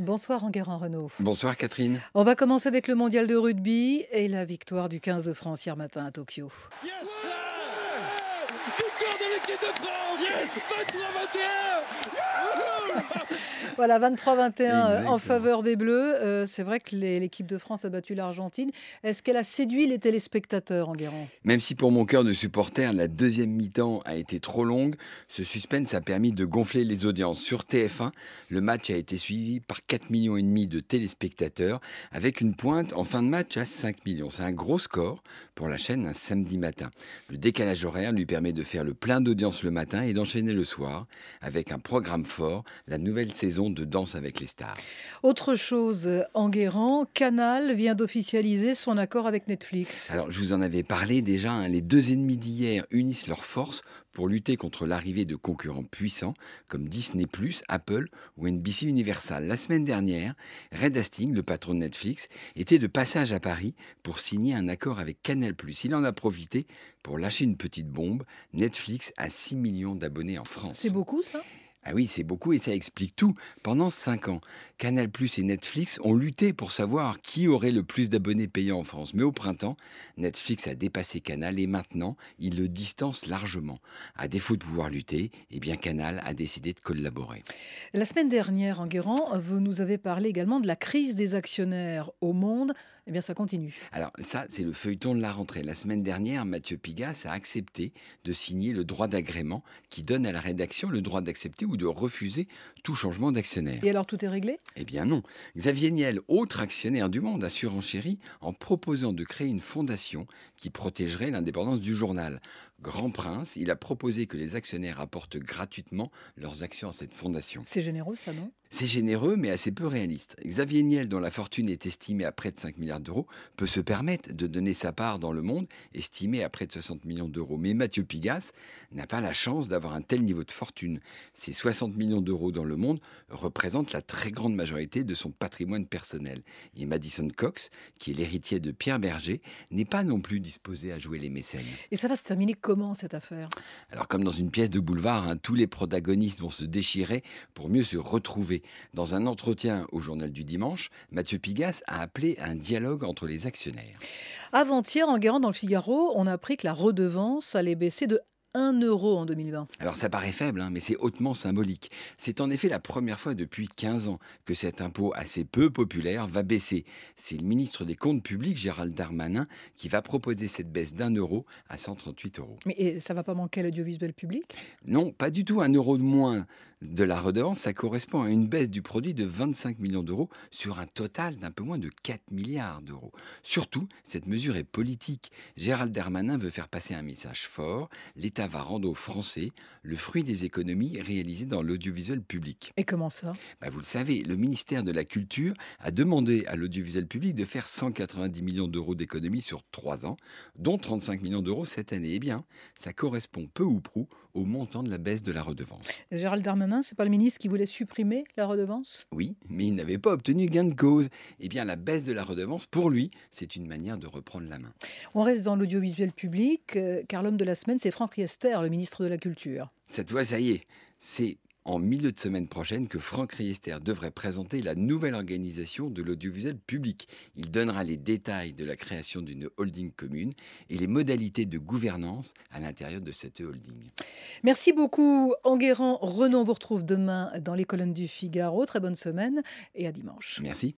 Bonsoir Enguerrand Renault. Bonsoir Catherine. On va commencer avec le mondial de rugby et la victoire du 15 de France hier matin à Tokyo. Victoire de l'équipe de France yes 23-21 Voilà, 23-21 euh, en faveur des Bleus. Euh, c'est vrai que l'équipe de France a battu l'Argentine. Est-ce qu'elle a séduit les téléspectateurs, Enguerrand? Même si pour mon cœur de supporter, la deuxième mi-temps a été trop longue, ce suspense a permis de gonfler les audiences. Sur TF1, le match a été suivi par 4 millions et demi de téléspectateurs, avec une pointe en fin de match à 5 millions. C'est un gros score pour la chaîne un samedi matin. Le décalage horaire lui permet de faire le plein d'audience le matin et d'enchaîner le soir avec un programme fort, la nouvelle saison de Danse avec les stars. Autre chose, Enguerrand, Canal vient d'officialiser son accord avec Netflix. Alors, je vous en avais parlé déjà, hein, les deux ennemis d'hier unissent leurs forces pour lutter contre l'arrivée de concurrents puissants comme Disney+, Apple ou NBC Universal. La semaine dernière, Red Hastings, le patron de Netflix, était de passage à Paris pour signer un accord avec Canal+. Il en a profité pour lâcher une petite bombe. Netflix a 6 millions d'abonnés en France. C'est beaucoup ça? Ah oui, c'est beaucoup et ça explique tout. Pendant cinq ans, Canal et Netflix ont lutté pour savoir qui aurait le plus d'abonnés payants en France. Mais au printemps, Netflix a dépassé Canal et maintenant, il le distance largement. À défaut de pouvoir lutter, eh bien Canal a décidé de collaborer. La semaine dernière, Enguerrand, vous nous avez parlé également de la crise des actionnaires au monde. Eh bien, ça continue. Alors, ça, c'est le feuilleton de la rentrée. La semaine dernière, Mathieu Pigas a accepté de signer le droit d'agrément qui donne à la rédaction le droit d'accepter ou de refuser tout changement d'actionnaire. Et alors, tout est réglé? Eh bien, non. Xavier Niel, autre actionnaire du monde, a surenchéri en proposant de créer une fondation qui protégerait l'indépendance du journal. Grand Prince, il a proposé que les actionnaires apportent gratuitement leurs actions à cette fondation. C'est généreux, ça, non? C'est généreux, mais assez peu réaliste. Xavier Niel, dont la fortune est estimée à près de 5 milliards d'euros, peut se permettre de donner sa part dans le monde, estimée à près de 60 millions d'euros. Mais Mathieu Pigas n'a pas la chance d'avoir un tel niveau de fortune. Ces 60 millions d'euros dans le monde représentent la très grande majorité de son patrimoine personnel. Et Madison Cox, qui est l'héritier de Pierre Berger, n'est pas non plus disposé à jouer les mécènes. Et ça va se terminer comment cette affaire? Alors comme dans une pièce de boulevard, hein, tous les protagonistes vont se déchirer pour mieux se retrouver. Dans un entretien au journal du dimanche, Mathieu Pigas a appelé un dialogue entre les actionnaires. Avant-hier, en guérant dans le Figaro, on a appris que la redevance allait baisser de 1 euro en 2020. Alors ça paraît faible, hein, mais c'est hautement symbolique. C'est en effet la première fois depuis 15 ans que cet impôt assez peu populaire va baisser. C'est le ministre des Comptes publics, Gérald Darmanin, qui va proposer cette baisse d'un euro à 138 euros. Mais ça va pas manquer l'audiovisuel public? Non, pas du tout. Un euro de moins de la redevance, ça correspond à une baisse du produit de 25 millions d'euros sur un total d'un peu moins de 4 milliards d'euros. Surtout, cette mesure est politique. Gérald Darmanin veut faire passer un message fort. L'État va rendre aux Français le fruit des économies réalisées dans l'audiovisuel public. Et comment ça? Bah Vous le savez, le ministère de la Culture a demandé à l'audiovisuel public de faire 190 millions d'euros d'économies sur 3 ans, dont 35 millions d'euros cette année. Eh bien, ça correspond peu ou prou au montant de la baisse de la redevance. Gérald Darmanin c'est pas le ministre qui voulait supprimer la redevance? Oui, mais il n'avait pas obtenu gain de cause. Eh bien, la baisse de la redevance, pour lui, c'est une manière de reprendre la main. On reste dans l'audiovisuel public, euh, car l'homme de la semaine, c'est Franck Riester, le ministre de la Culture. Cette fois, ça y est, c'est en milieu de semaine prochaine que Franck Riester devrait présenter la nouvelle organisation de l'audiovisuel public. Il donnera les détails de la création d'une holding commune et les modalités de gouvernance à l'intérieur de cette holding. Merci beaucoup Enguerrand. Renan vous retrouve demain dans les colonnes du Figaro. Très bonne semaine et à dimanche. Merci.